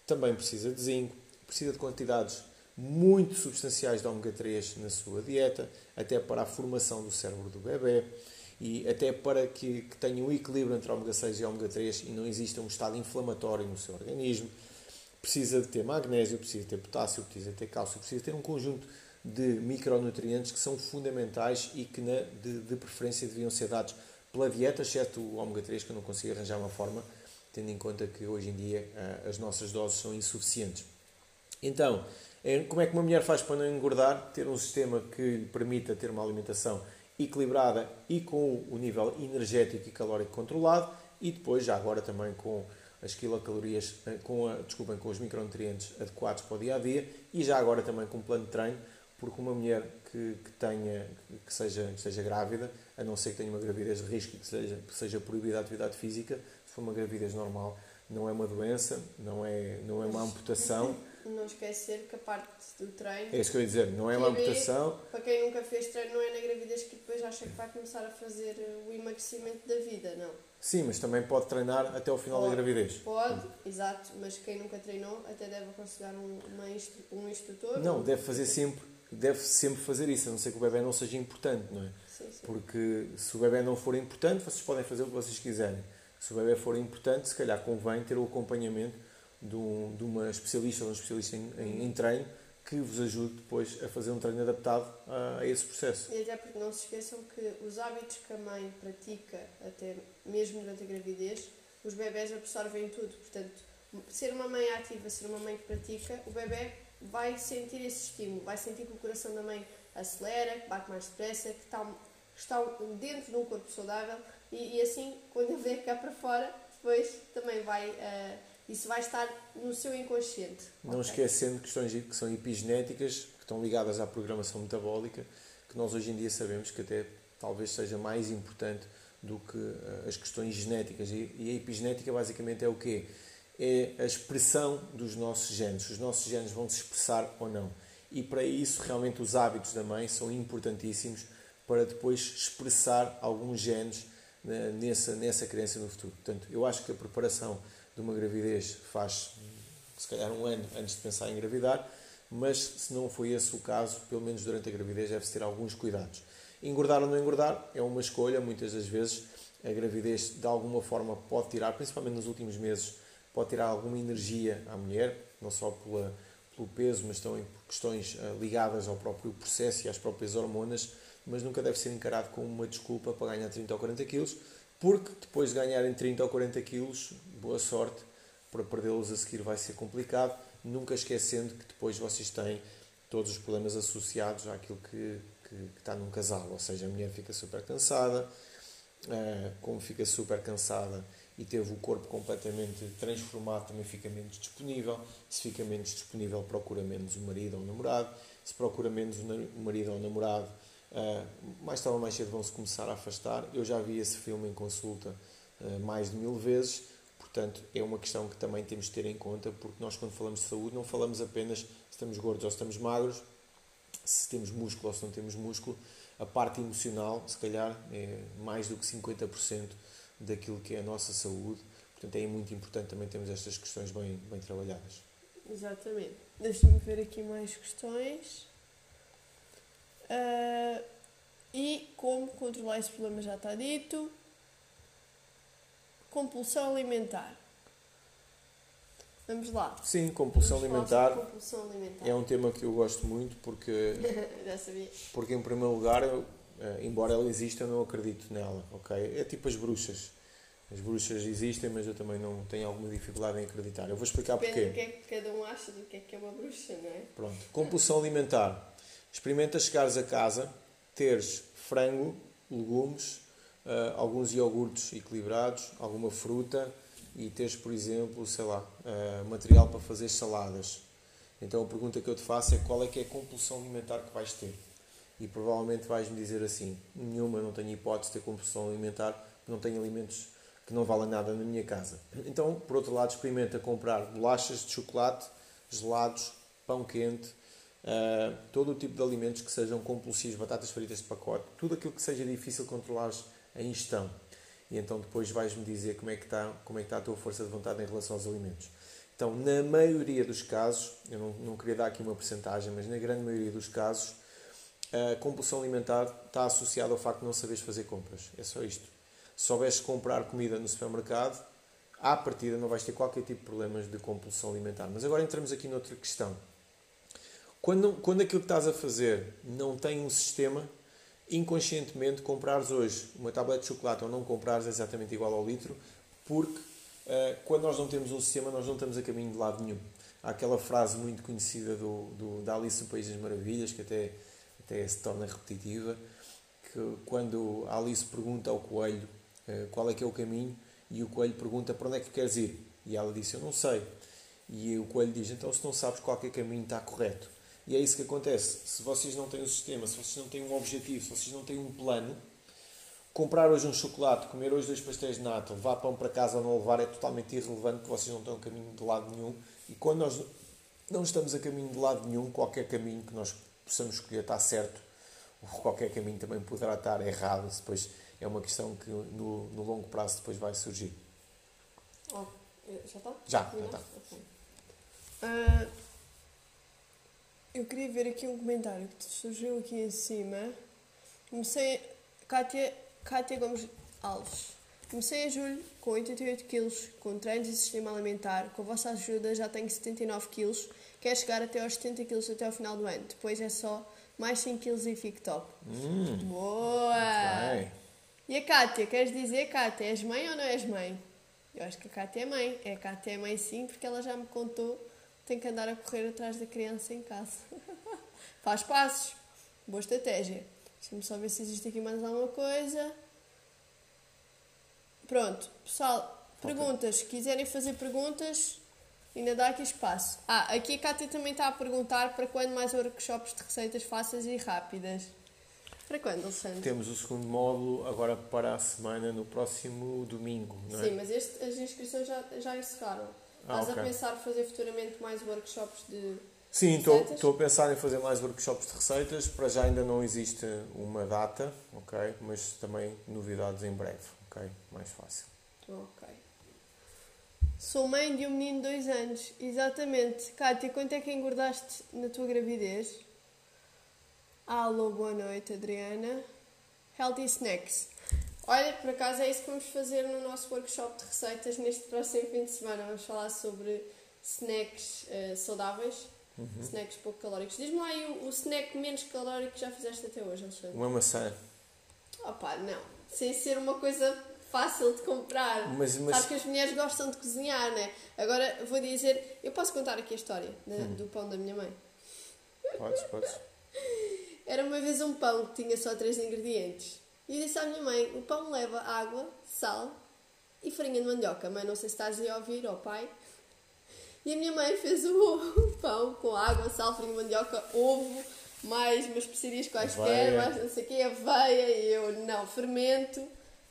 também precisa de zinco, precisa de quantidades muito substanciais de ômega 3 na sua dieta, até para a formação do cérebro do bebê e até para que, que tenha um equilíbrio entre ômega 6 e ômega 3 e não exista um estado inflamatório no seu organismo. Precisa de ter magnésio, precisa ter potássio, precisa ter cálcio, precisa ter um conjunto de micronutrientes que são fundamentais e que, na, de, de, preferência, deviam ser dados pela dieta, exceto o ômega 3, que eu não consigo arranjar uma forma, tendo em conta que hoje em dia as nossas doses são insuficientes. Então, como é que uma mulher faz para não engordar? Ter um sistema que lhe permita ter uma alimentação equilibrada e com o nível energético e calórico controlado e depois, já agora também com as quilocalorias eh, com, a, desculpem, com os micronutrientes adequados para o dia a dia e já agora também com um plano de treino, porque uma mulher que, que tenha, que seja, que seja grávida, a não ser que tenha uma gravidez de risco e que seja, que seja proibida a atividade física, se for uma gravidez normal, não é uma doença, não é, não é uma amputação. Não esquecer que a parte do treino. É isso que eu ia dizer, não é uma amputação. Para quem nunca fez treino, não é na gravidez que depois acha que vai começar a fazer o emagrecimento da vida, não. Sim, mas também pode treinar até ao final pode, da gravidez. Pode, exato, mas quem nunca treinou até deve aconselhar um, uma, um instrutor. Não, deve fazer sempre, deve sempre fazer isso, a não ser que o bebê não seja importante, não é? Sim, sim. Porque se o bebê não for importante, vocês podem fazer o que vocês quiserem. Se o bebê for importante, se calhar convém ter o acompanhamento de, um, de uma especialista ou um especialista em, em, em, treino que vos ajude depois a fazer um treino adaptado a, a, esse processo. E até porque não se esqueçam que os hábitos que a mãe pratica, até mesmo durante a gravidez, os bebés absorvem tudo. Portanto, ser uma mãe ativa, ser uma mãe que pratica, o bebê vai sentir esse estímulo, vai sentir que o coração da mãe acelera, que bate mais depressa, que está, está dentro de um corpo saudável e, e assim, quando ele vier cá para fora, depois também vai. Uh, isso vai estar no seu inconsciente. Não okay. esquecendo questões que são epigenéticas, que estão ligadas à programação metabólica, que nós hoje em dia sabemos que até talvez seja mais importante do que uh, as questões genéticas. E, e, a epigenética basicamente é o quê? É a expressão dos nossos genes. Os nossos genes vão se expressar ou não. E para isso, realmente, os hábitos da mãe são importantíssimos para depois expressar alguns genes né, nessa, nessa criança no futuro. Portanto, eu acho que a preparação de uma gravidez faz se calhar um ano antes de pensar em engravidar, mas se não foi esse o caso, pelo menos durante a gravidez deve-se ter alguns cuidados. Engordar ou não engordar é uma escolha, muitas das vezes a gravidez de alguma forma pode tirar, principalmente nos últimos meses, pode tirar alguma energia à mulher, não só pela, pelo peso, mas também por questões uh, ligadas ao próprio processo e às próprias hormonas mas nunca deve ser encarado como uma desculpa para ganhar 30 ou 40 quilos, porque depois de ganharem 30 ou 40 quilos, boa sorte, para perdê-los a seguir vai ser complicado, nunca esquecendo que depois vocês têm todos os problemas associados àquilo que, que, que está num casal, ou seja, a mulher fica super cansada, uh, como fica super cansada e teve o corpo completamente transformado, também fica menos disponível. Se fica menos disponível, procura menos o marido ou o namorado. Se procura menos o marido ou o namorado, mais tarde ou mais cedo vão-se começar a afastar. Eu já vi esse filme em consulta uh, mais de mil vezes, portanto é uma questão que também temos de ter em conta, porque nós quando falamos de saúde não falamos apenas se estamos gordos ou se estamos magros, se temos músculo ou se não temos músculo, a parte emocional, se calhar, é mais do que 50% daquilo que é a nossa saúde, portanto é muito importante também termos estas questões bem, bem trabalhadas. Exatamente. Deixa-me ver aqui mais questões. Uh, e como controlar esse problema já está dito. Compulsão alimentar. Vamos lá. Sim, compulsão alimentar, compulsão alimentar, é um tema que eu gosto muito porque, Já sabia. porque em primeiro lugar, eu, eh, embora ela exista, eu não acredito nela, ok? É tipo as bruxas. As bruxas existem, mas eu também não tenho alguma dificuldade em acreditar. Eu vou explicar Depende porquê. do que é que cada um acha do que é que é uma bruxa, não é? Pronto. Compulsão alimentar. Experimenta chegares a casa, teres frango, legumes, uh, alguns iogurtes equilibrados, alguma fruta e teres, por exemplo, sei lá, uh, material para fazer saladas. Então a pergunta que eu te faço é qual é que é a compulsão alimentar que vais ter? E provavelmente vais-me dizer assim, nenhuma, não tenho hipótese de ter compulsão alimentar, não tenho alimentos que não valem nada na minha casa. Então, por outro lado, experimenta comprar bolachas de chocolate, gelados, pão quente, Uh, todo o tipo de alimentos que sejam compulsivos, batatas fritas de pacote, tudo aquilo que seja difícil controlar a ingestão. E então depois vais-me dizer como é, que está, como é que está a tua força de vontade em relação aos alimentos. Então, na maioria dos casos, eu não, não queria dar aqui uma porcentagem, mas na grande maioria dos casos, a compulsão alimentar está associada ao facto de não saberes fazer compras. É só isto. Se souberes comprar comida no supermercado, à partida não vais ter qualquer tipo de problemas de compulsão alimentar. Mas agora entramos aqui noutra questão quando, quando aquilo que estás a fazer não tem um sistema, inconscientemente comprares hoje uma tablete de chocolate ou não comprares é exatamente igual ao litro, porque uh, quando nós não temos um sistema, nós não estamos a caminho de lado nenhum. Há aquela frase muito conhecida do, do, da Alice no País das Maravilhas, que até, até se torna repetitiva, que quando a Alice pergunta ao coelho uh, qual é que é o caminho, e o coelho pergunta para onde é que queres ir. E ela disse: Eu não sei. E o coelho diz: Então, se não sabes qual é caminho está correto. E é isso que acontece. Se vocês não têm um sistema, se vocês não têm um objetivo, se vocês não têm um plano, comprar hoje um chocolate, comer hoje dois pastéis de nata, levar pão para casa ou não levar é totalmente irrelevante, porque vocês não estão a caminho de lado nenhum. E quando nós não estamos a caminho de lado nenhum, qualquer caminho que nós possamos escolher está certo, qualquer caminho também poderá estar errado. Depois é uma questão que no, no longo prazo depois vai surgir. Oh, já está? Já, já está. Okay. Uh, eu queria ver aqui um comentário que surgiu aqui em cima. Comecei. Kátia, Kátia Gomes Alves. Comecei em julho com 88 kg, com treinos e sistema alimentar. Com a vossa ajuda já tenho 79 kg. Quero chegar até aos 70 kg até ao final do ano. Depois é só mais 5 kg e fico top. Hum, Boa! E a Kátia, queres dizer, Kátia, és mãe ou não és mãe? Eu acho que a Kátia é mãe. É a Kátia é mãe sim, porque ela já me contou tem que andar a correr atrás da criança em casa. Faz passos. Boa estratégia. Deixa-me só ver se existe aqui mais alguma coisa. Pronto, pessoal, perguntas. Se quiserem fazer perguntas, ainda dá aqui espaço. Ah, aqui a Kátia também está a perguntar para quando mais workshops de receitas fáceis e rápidas. Para quando, Alexandre? Temos o segundo módulo agora para a semana, no próximo domingo, não é? Sim, mas este, as inscrições já, já encerraram. Ah, Estás ok. a pensar fazer futuramente mais workshops de. Sim, estou, a pensar em fazer mais workshops de receitas. Para já ainda não existe uma data, ok? Mas também novidades em breve, ok? Mais fácil. Ok. Sou mãe de um menino de dois anos. Exatamente. Kátia, quanto é que engordaste na tua gravidez? Alô, boa noite, Adriana. Healthy Snacks. Olha, por acaso é isso que vamos fazer no nosso workshop de receitas neste próximo fim de semana. Vamos falar sobre snacks eh, saudáveis, snacks pouco calóricos. Diz-me lá aí o, o snack menos calórico que já fizeste até hoje, Alexandre. Uma maçã. Opa, não. Sem ser uma coisa fácil de comprar. Mas- mas- Sabes que as mulheres gostam de cozinhar, né? Agora vou dizer, eu posso contar aqui a história da- Hum. do pão da minha mãe. Podes, podes. Era uma vez um pão que tinha só três ingredientes. E eu disse à minha mãe: o pão leva água, sal e farinha de mandioca. Mãe, não sei se estás a ouvir, ó pai. E a minha mãe fez o pão com água, sal, farinha de mandioca, ovo, mais umas especiarias quaisquer, mais não sei o quê, aveia. E eu, não, fermento.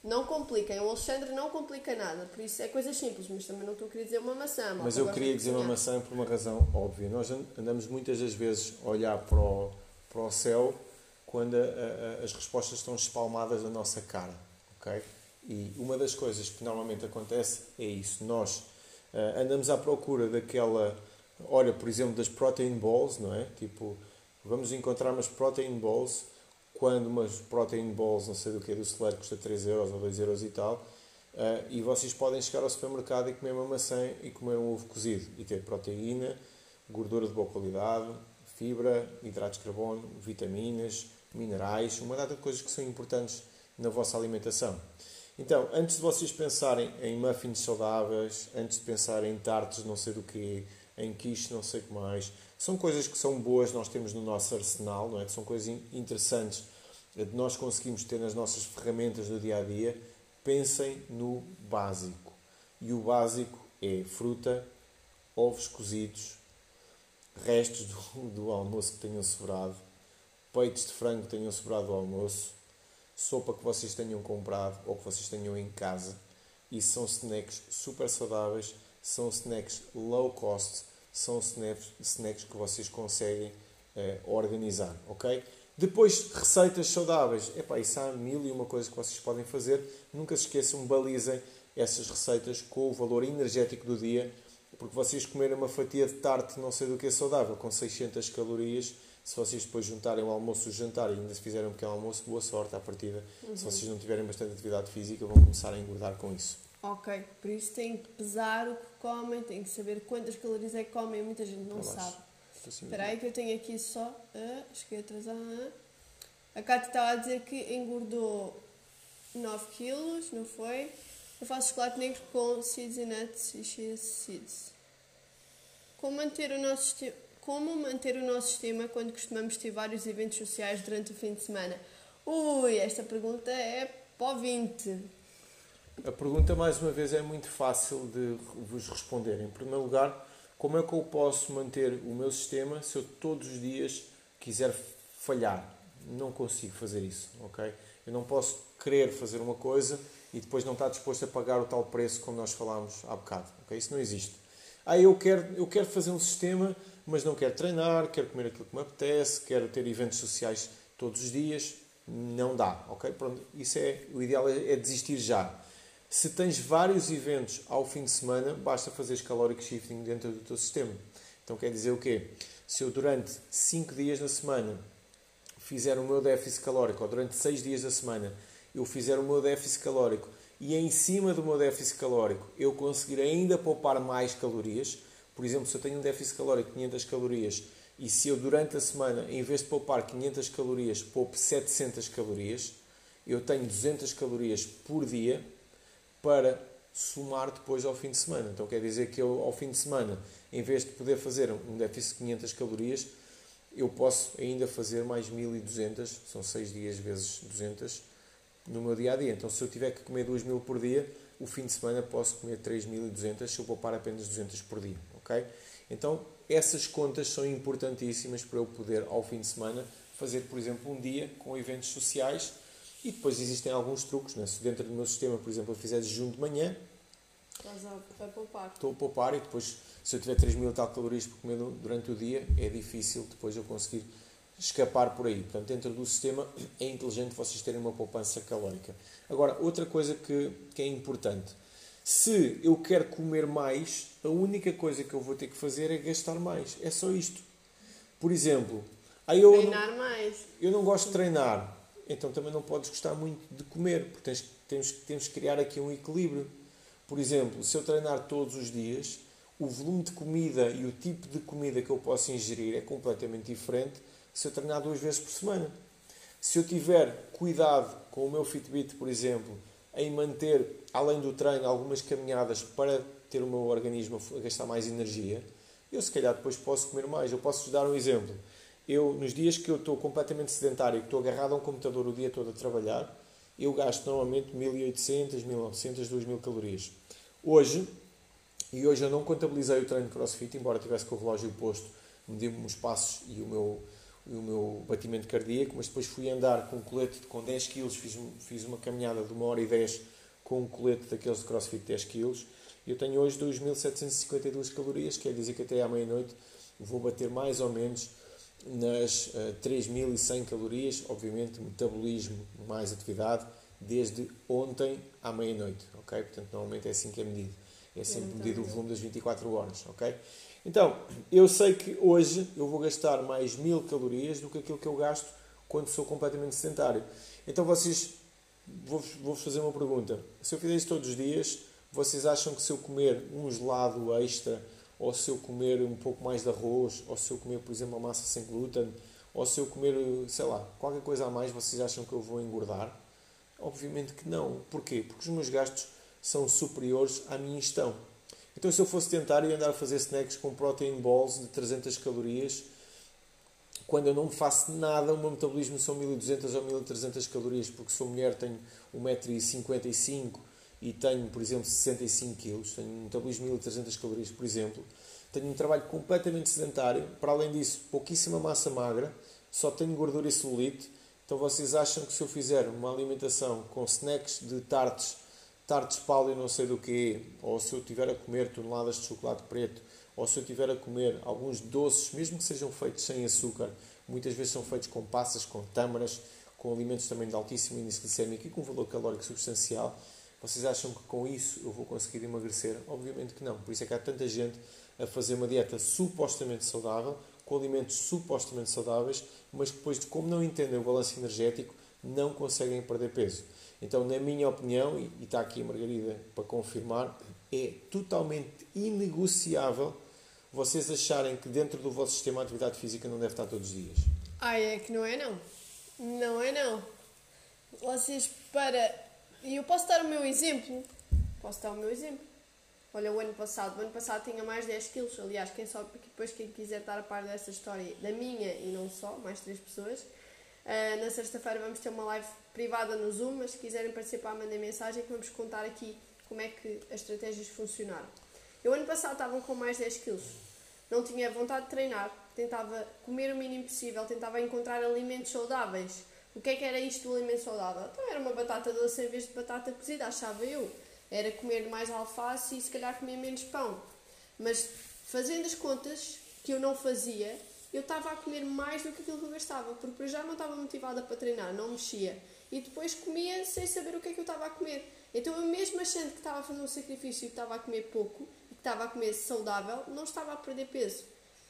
Não compliquem. O Alexandre não complica nada. Por isso é coisas simples, mas também não estou a querer dizer uma maçã. Mas eu queria dizer uma maçã por uma razão óbvia. Nós an- andamos muitas das vezes a olhar para o, para o céu quando a- a- as respostas estão espalmadas na nossa cara, ok? E uma das coisas que normalmente acontece é isso. Nós ah, andamos à procura daquela, olha, por exemplo, das protein balls, não é? Tipo, vamos encontrar umas protein balls quando umas protein balls, não sei do que, do Celere custa 3 euros ou 2 euros e tal, ah, e vocês podem chegar ao supermercado e comer uma maçã e comer um ovo cozido e ter proteína, gordura de boa qualidade, fibra, hidratos de carbono, vitaminas, minerais, uma data de coisas que são importantes na vossa alimentação. Então, antes de vocês pensarem em muffins saudáveis, antes de pensarem em tartes não sei do que, em quiche não sei o que mais, são coisas que são boas, nós temos no nosso arsenal, não é? Que são coisas in- interessantes de nós conseguimos ter nas nossas ferramentas do dia a dia. Pensem no básico. E o básico é fruta, ovos cozidos, restos do, do almoço que tenham sobrado, peitos de frango que tenham sobrado do almoço, sopa que vocês tenham comprado ou que vocês tenham em casa. Isso são snacks super saudáveis, são snacks low cost, são snacks, snacks que vocês conseguem eh, organizar, ok? Depois, receitas saudáveis. Epá, isso há mil e uma coisas que vocês podem fazer. Nunca se esqueçam, balizem essas receitas com o valor energético do dia, porque vocês comerem uma fatia de tarte não sei do que é saudável, com 600 calorias, se vocês depois juntarem o almoço e o jantar e ainda se fizerem um pequeno almoço, boa sorte à partida. Se vocês não tiverem bastante atividade física, vão começar a engordar com isso. Ok, por isso têm que pesar o que comem, têm que saber quantas calorias é que comem, muita gente não sabe. Espera aí que eu tenho aqui só. Ah, cheguei atrasada. Ah. A Cátia estava a dizer que engordou 9 quilos, não foi? Eu faço chocolate negro com seeds e nuts e chia seeds. Como manter o nosso sistema, como manter o nosso sistema quando costumamos ter vários eventos sociais durante o fim de semana? Ui, esta pergunta é para o 20. A pergunta, mais uma vez, é muito fácil de vos responder. Em primeiro lugar, como é que eu posso manter o meu sistema se eu todos os dias quiser falhar? Não consigo fazer isso, ok? Eu não posso querer fazer uma coisa e depois não estar disposto a pagar o tal preço como nós falámos há bocado, ok? Isso não existe. Ah, eu quero, eu quero fazer um sistema, mas não quero treinar, quero comer aquilo que me apetece, quero ter eventos sociais todos os dias. Não dá, ok? Pronto, isso é, o ideal é, é desistir já. Se tens vários eventos ao fim de semana, basta fazer caloric shifting dentro do teu sistema. Então quer dizer o quê? Se eu durante 5 dias na semana fizer o meu déficit calórico, ou durante 6 dias da semana eu fizer o meu déficit calórico e em cima do meu déficit calórico eu conseguir ainda poupar mais calorias, por exemplo, se eu tenho um déficit calórico de 500 calorias e se eu durante a semana, em vez de poupar 500 calorias, poupo 700 calorias, eu tenho 200 calorias por dia para somar depois ao fim de semana. Então quer dizer que eu, ao fim de semana, em vez de poder fazer um déficit de 500 calorias, eu posso ainda fazer mais 1200, são 6 dias vezes 200, no meu dia a dia. Então se eu tiver que comer 2000 por dia, o fim de semana posso comer 3200 se eu poupar apenas 200 por dia, ok? Então essas contas são importantíssimas para eu poder, ao fim de semana, fazer, por exemplo, um dia com eventos sociais e depois existem alguns truques, né? se dentro do meu sistema, por exemplo, eu fizer jejum de manhã, Estás a, a poupar. Estou a poupar e depois, se eu tiver 3 mil tal calorias por comer durante o dia, é difícil depois eu conseguir escapar por aí. Portanto, dentro do sistema é inteligente vocês terem uma poupança calórica. Agora, outra coisa que, que é importante. Se eu quero comer mais, a única coisa que eu vou ter que fazer é gastar mais. É só isto. Por exemplo, aí eu treinar não, mais. Eu não gosto de treinar então também não podes gostar muito de comer, porque tens, temos, temos que criar aqui um equilíbrio. Por exemplo, se eu treinar todos os dias, o volume de comida e o tipo de comida que eu posso ingerir é completamente diferente se eu treinar duas vezes por semana. Se eu tiver cuidado com o meu Fitbit, por exemplo, em manter, além do treino, algumas caminhadas para ter o meu organismo a gastar mais energia, eu se calhar depois posso comer mais. Eu posso-vos dar um exemplo eu, nos dias que eu estou completamente sedentário que estou agarrado a um computador o dia todo a trabalhar, eu gasto normalmente 1800, 1900, 2000 calorias. Hoje, e hoje eu não contabilizei o treino de crossfit, embora tivesse com o relógio posto, medi-me os passos e o meu, o meu batimento cardíaco, mas depois fui andar com um colete com 10 kg, fiz, fiz uma caminhada de 1 hora e 10 com um colete daqueles de crossfit de 10 kg, e eu tenho hoje 2752 calorias, quer dizer que até à meia-noite vou bater mais ou menos nas uh, eh, 3.100 calorias, obviamente metabolismo mais atividade, desde ontem à meia-noite, ok? Portanto, normalmente é assim que é medido. É sempre medido o volume das 24 horas, ok? Então, eu sei que hoje eu vou gastar mais 1000 calorias do que aquilo que eu gasto quando sou completamente sedentário. Então, vocês, vou-vos vou fazer uma pergunta. Se eu fizer isso todos os dias, vocês acham que se eu comer um gelado extra ou se eu comer um pouco mais de arroz, ou se eu comer, por exemplo, uma massa sem glúten, ou se eu comer, sei lá, qualquer coisa a mais, vocês acham que eu vou engordar? Obviamente que não. Porquê? Porque os meus gastos são superiores à minha ingestão. Então, se eu fosse tentar e andar a fazer snacks com protein balls de 300 calorias, quando eu não faço nada, o meu metabolismo são 1200 ou 1300 calorias, porque sou mulher, tenho 1,55m e tenho, por exemplo, 65 kg, tenho um metabolismo de 1300 calorias, por exemplo, tenho um trabalho completamente sedentário, para além disso, pouquíssima massa magra, só tenho gordura e celulite. Então vocês acham que se eu fizer uma alimentação com snacks de tartes, tartes paleo não sei do quê, ou se eu tiver a comer toneladas de chocolate preto, ou se eu tiver a comer alguns doces, mesmo que sejam feitos sem açúcar, muitas vezes são feitos com passas, com tâmaras, com alimentos também de altíssimo índice glicémico e com valor calórico substancial, vocês acham que com isso eu vou conseguir emagrecer? Obviamente que não. Por isso é que há tanta gente a fazer uma dieta supostamente saudável, com alimentos supostamente saudáveis, mas que depois, como não entendem o balanço energético, não conseguem perder peso. Então, na minha opinião, e está aqui a Margarida para confirmar, é totalmente inegociável vocês acharem que dentro do vosso sistema de atividade física não deve estar todos os dias. Ah, é que não é não. Não é não. Vocês, para e eu posso dar o meu exemplo. Posso dar o meu exemplo. Olha, o ano passado, o ano passado tinha mais 10 quilos. Aliás, quem só, depois quem quiser estar a par dessa história, da minha e não só, mais três pessoas, Uh, na sexta-feira vamos ter uma live privada no Zoom, mas se quiserem participar, mandem mensagem que vamos contar aqui como é que as estratégias funcionaram. Eu ano passado estava com mais 10 quilos, não tinha vontade de treinar, tentava comer o mínimo possível, tentava encontrar alimentos saudáveis. O que é que era isto do alimento saudável? Então era uma batata doce em vez de batata cozida, achava eu. Era comer mais alface e se calhar comer menos pão. Mas fazendo as contas que eu não fazia, eu estava a comer mais do que aquilo que eu gastava, porque já não estava motivada para treinar, não mexia. E depois comia sem saber o que é que eu estava a comer. Então eu mesmo achando que estava a fazer um sacrifício e que estava a comer pouco, e que estava a comer saudável, não estava a perder peso.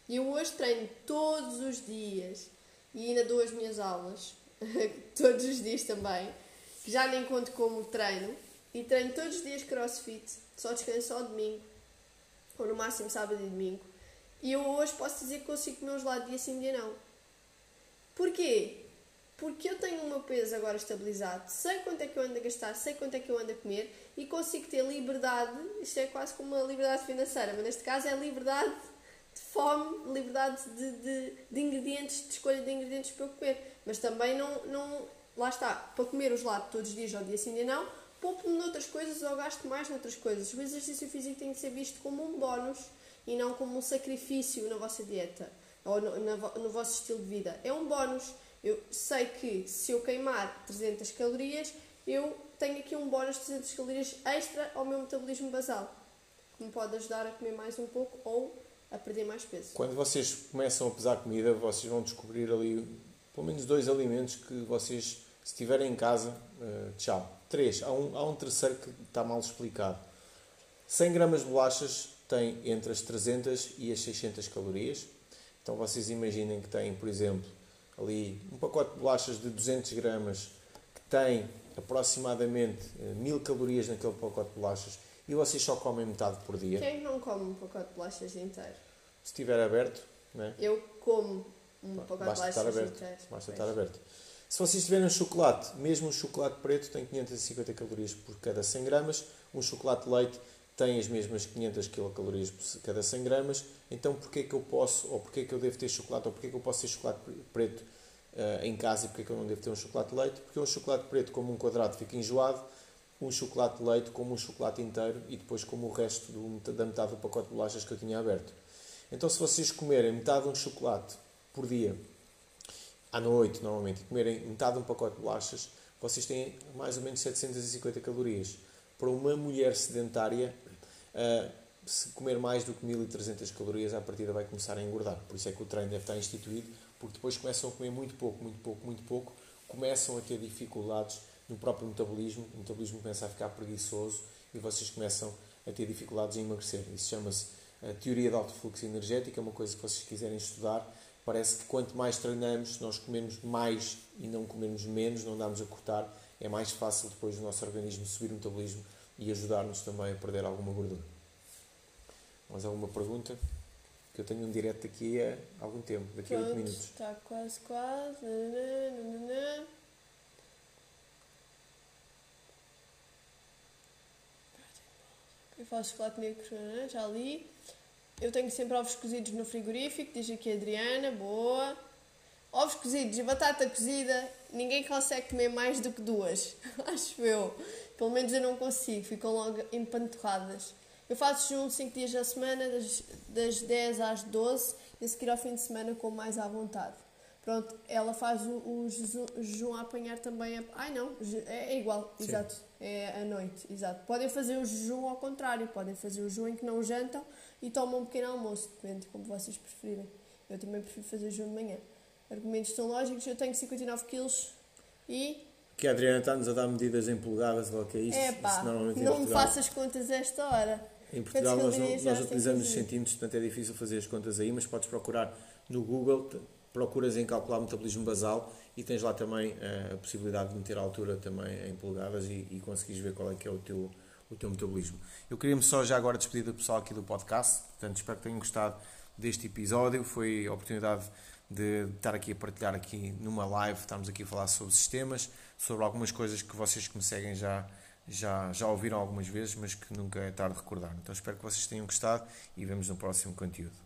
E eu hoje treino todos os dias e ainda dou as minhas aulas, todos os dias também, que já nem conto como treino, e treino todos os dias crossfit, só descanso só domingo, ou no máximo sábado e domingo. E eu hoje posso dizer que consigo comer um gelado dia sim, dia não. Porquê? Porque eu tenho o meu peso agora estabilizado, sei quanto é que eu ando a gastar, sei quanto é que eu ando a comer e consigo ter liberdade, isto é quase como uma liberdade financeira, mas neste caso é liberdade de fome, liberdade de, de, de ingredientes, de escolha de ingredientes para eu comer. Mas também não, não lá está, para comer o gelado todos os dias ou dia sim, dia não, poupo-me noutras coisas ou gasto mais noutras coisas. O exercício físico tem que ser visto como um bónus e não como um sacrifício na vossa dieta ou no, no vosso estilo de vida. É um bónus. Eu sei que se eu queimar 300 calorias, eu tenho aqui um bónus de 300 calorias extra ao meu metabolismo basal, que me pode ajudar a comer mais um pouco ou a perder mais peso. Quando vocês começam a pesar comida, vocês vão descobrir ali pelo menos dois alimentos que vocês, se estiverem em casa, uh, tchau. Três. Há um, há um terceiro que está mal explicado. 100 gramas de bolachas tem entre as 300 e as 600 calorias. Então vocês imaginem que têm, por exemplo, ali um pacote de bolachas de 200 gramas que tem aproximadamente 1000 eh, calorias naquele pacote de bolachas e vocês só comem metade por dia. Quem não come um pacote de bolachas inteiro? Se estiver aberto, né? Eu como um pacote de bolachas aberto, inteiro. Basta estar aberto. Se vocês tiverem um chocolate, mesmo um chocolate preto tem 550 calorias por cada 100 gramas, um chocolate de leite tem as mesmas 500 quilocalorias por cada 100 gramas, então porquê que eu posso, ou porquê que eu devo ter chocolate, ou porquê que eu posso ter chocolate preto uh, em casa e porquê que eu não devo ter um chocolate de leite? Porque um chocolate preto como um quadrado fica enjoado, um chocolate de leite como um chocolate inteiro e depois como o resto do, da metade do pacote de bolachas que eu tinha aberto. Então se vocês comerem metade de um chocolate por dia, à noite normalmente, e comerem metade de um pacote de bolachas, vocês têm mais ou menos 750 calorias. Para uma mulher sedentária, uh, se comer mais do que 1300 calorias, à partida vai começar a engordar. Por isso é que o treino deve estar instituído, porque depois começam a comer muito pouco, muito pouco, muito pouco, começam a ter dificuldades no próprio metabolismo, o metabolismo começa a ficar preguiçoso e vocês começam a ter dificuldades em emagrecer. Isso chama-se a teoria de alto fluxo energético, é uma coisa que vocês quiserem estudar. Parece que quanto mais treinamos, nós comemos mais e não comemos menos, não damos a cortar, é mais fácil depois o nosso organismo subir o metabolismo e ajudar-nos também a perder alguma gordura. Mais alguma pergunta? Que eu tenho um direto aqui há algum tempo, daqui a 8 minutos. Está quase, quase. Nananana. Eu faço chocolate negro, né? já li. Eu tenho sempre ovos cozidos no frigorífico, diz aqui a Adriana, boa. Ovos cozidos e batata cozida, ninguém consegue comer mais do que duas, acho eu. Pelo menos eu não consigo, ficam logo empanturradas. Eu faço jejum 5 dias na semana, das, das 10 às 12, e a seguir ao fim de semana com mais à vontade. Pronto, ela faz o, o jejum a apanhar também. A... Ai não, é, é igual, Sim. exato. É à noite, exato. Podem fazer o jejum ao contrário, podem fazer o jejum em que não jantam e tomam um pequeno almoço, depende como vocês preferirem. Eu também prefiro fazer jejum de manhã. Argumentos são lógicos, eu tenho 59 quilos e que a Adriana está-nos a dar medidas em polegadas, ou que é isso? É pá, não me faças contas a esta hora. Em Portugal nós, nós utilizamos os centímetros, portanto é difícil fazer as contas aí, mas podes procurar no Google, procuras em calcular o metabolismo basal e tens lá também uh, a possibilidade de meter a altura também em polegadas e, e conseguires ver qual é que é o teu, o teu metabolismo. Eu queria-me só já agora despedir do pessoal aqui do podcast, portanto espero que tenham gostado deste episódio, foi a oportunidade de estar aqui a partilhar aqui numa live, estamos aqui a falar sobre sistemas, sobre algumas coisas que vocês que me seguem já, já, já ouviram algumas vezes, mas que nunca é tarde de recordar. Então espero que vocês tenham gostado e vemos no próximo conteúdo.